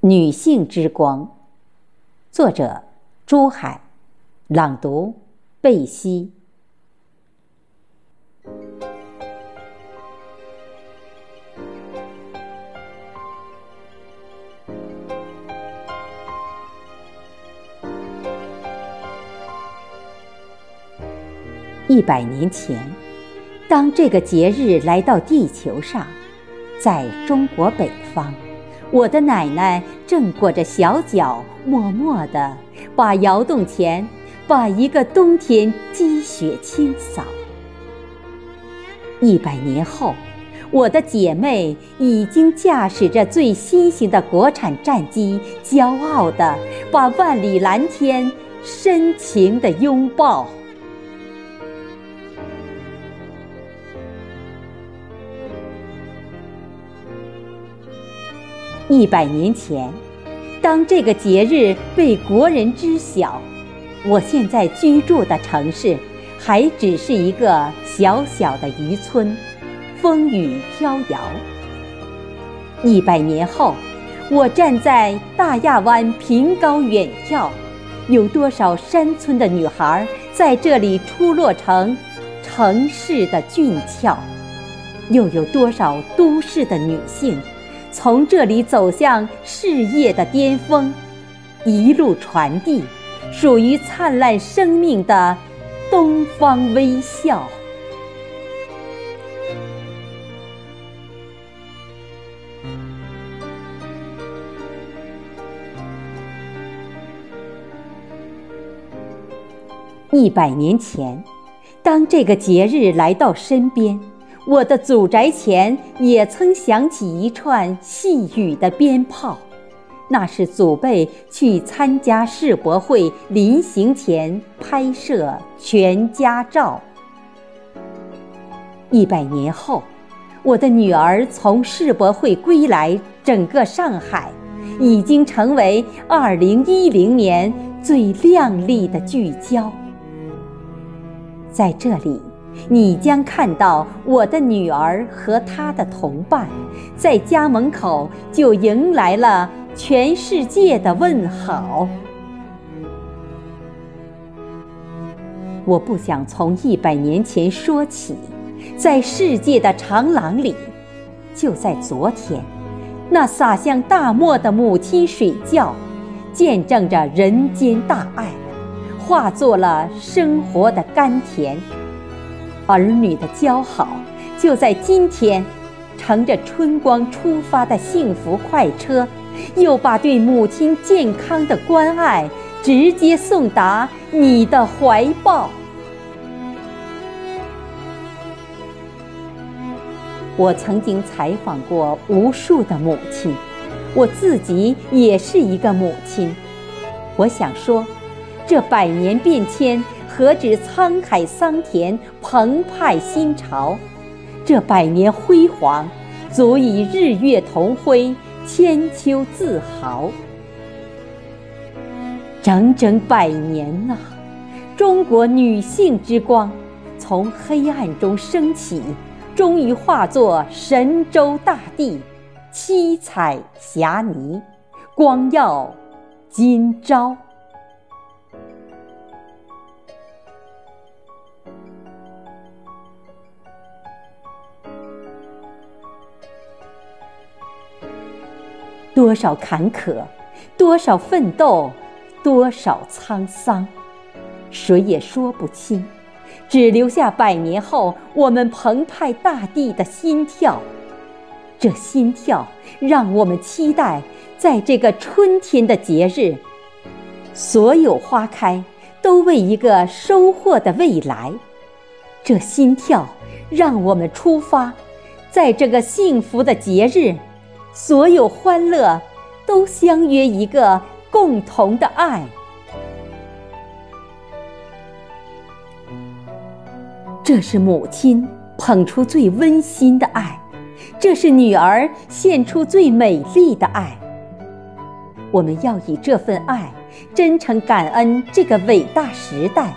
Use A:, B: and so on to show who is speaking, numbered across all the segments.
A: 女性之光，作者朱海，朗读贝西。一百年前，当这个节日来到地球上，在中国北方，我的奶奶正裹着小脚，默默地把窑洞前把一个冬天积雪清扫。一百年后，我的姐妹已经驾驶着最新型的国产战机，骄傲地把万里蓝天深情地拥抱。一百年前，当这个节日被国人知晓，我现在居住的城市还只是一个小小的渔村，风雨飘摇。一百年后，我站在大亚湾凭高远眺，有多少山村的女孩在这里出落成城市的俊俏，又有多少都市的女性？从这里走向事业的巅峰，一路传递属于灿烂生命的东方微笑。一百年前，当这个节日来到身边。我的祖宅前也曾响起一串细雨的鞭炮，那是祖辈去参加世博会临行前拍摄全家照。一百年后，我的女儿从世博会归来，整个上海已经成为二零一零年最亮丽的聚焦。在这里。你将看到我的女儿和她的同伴，在家门口就迎来了全世界的问好。我不想从一百年前说起，在世界的长廊里，就在昨天，那洒向大漠的母亲水窖，见证着人间大爱，化作了生活的甘甜。儿女的交好，就在今天，乘着春光出发的幸福快车，又把对母亲健康的关爱直接送达你的怀抱。我曾经采访过无数的母亲，我自己也是一个母亲。我想说，这百年变迁。何止沧海桑田、澎湃心潮？这百年辉煌，足以日月同辉、千秋自豪。整整百年呐，中国女性之光从黑暗中升起，终于化作神州大地，七彩霞霓，光耀今朝。多少坎坷，多少奋斗，多少沧桑，谁也说不清。只留下百年后我们澎湃大地的心跳。这心跳让我们期待，在这个春天的节日，所有花开都为一个收获的未来。这心跳让我们出发，在这个幸福的节日。所有欢乐，都相约一个共同的爱。这是母亲捧出最温馨的爱，这是女儿献出最美丽的爱。我们要以这份爱，真诚感恩这个伟大时代。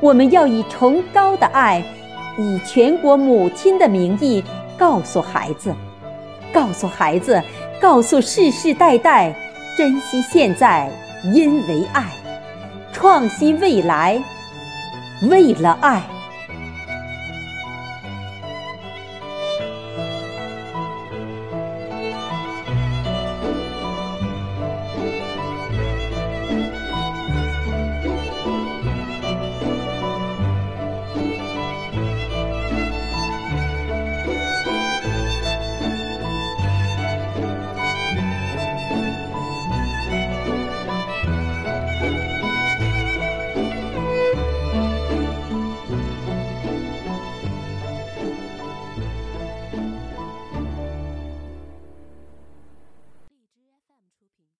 A: 我们要以崇高的爱，以全国母亲的名义，告诉孩子。告诉孩子，告诉世世代代，珍惜现在，因为爱；创新未来，为了爱。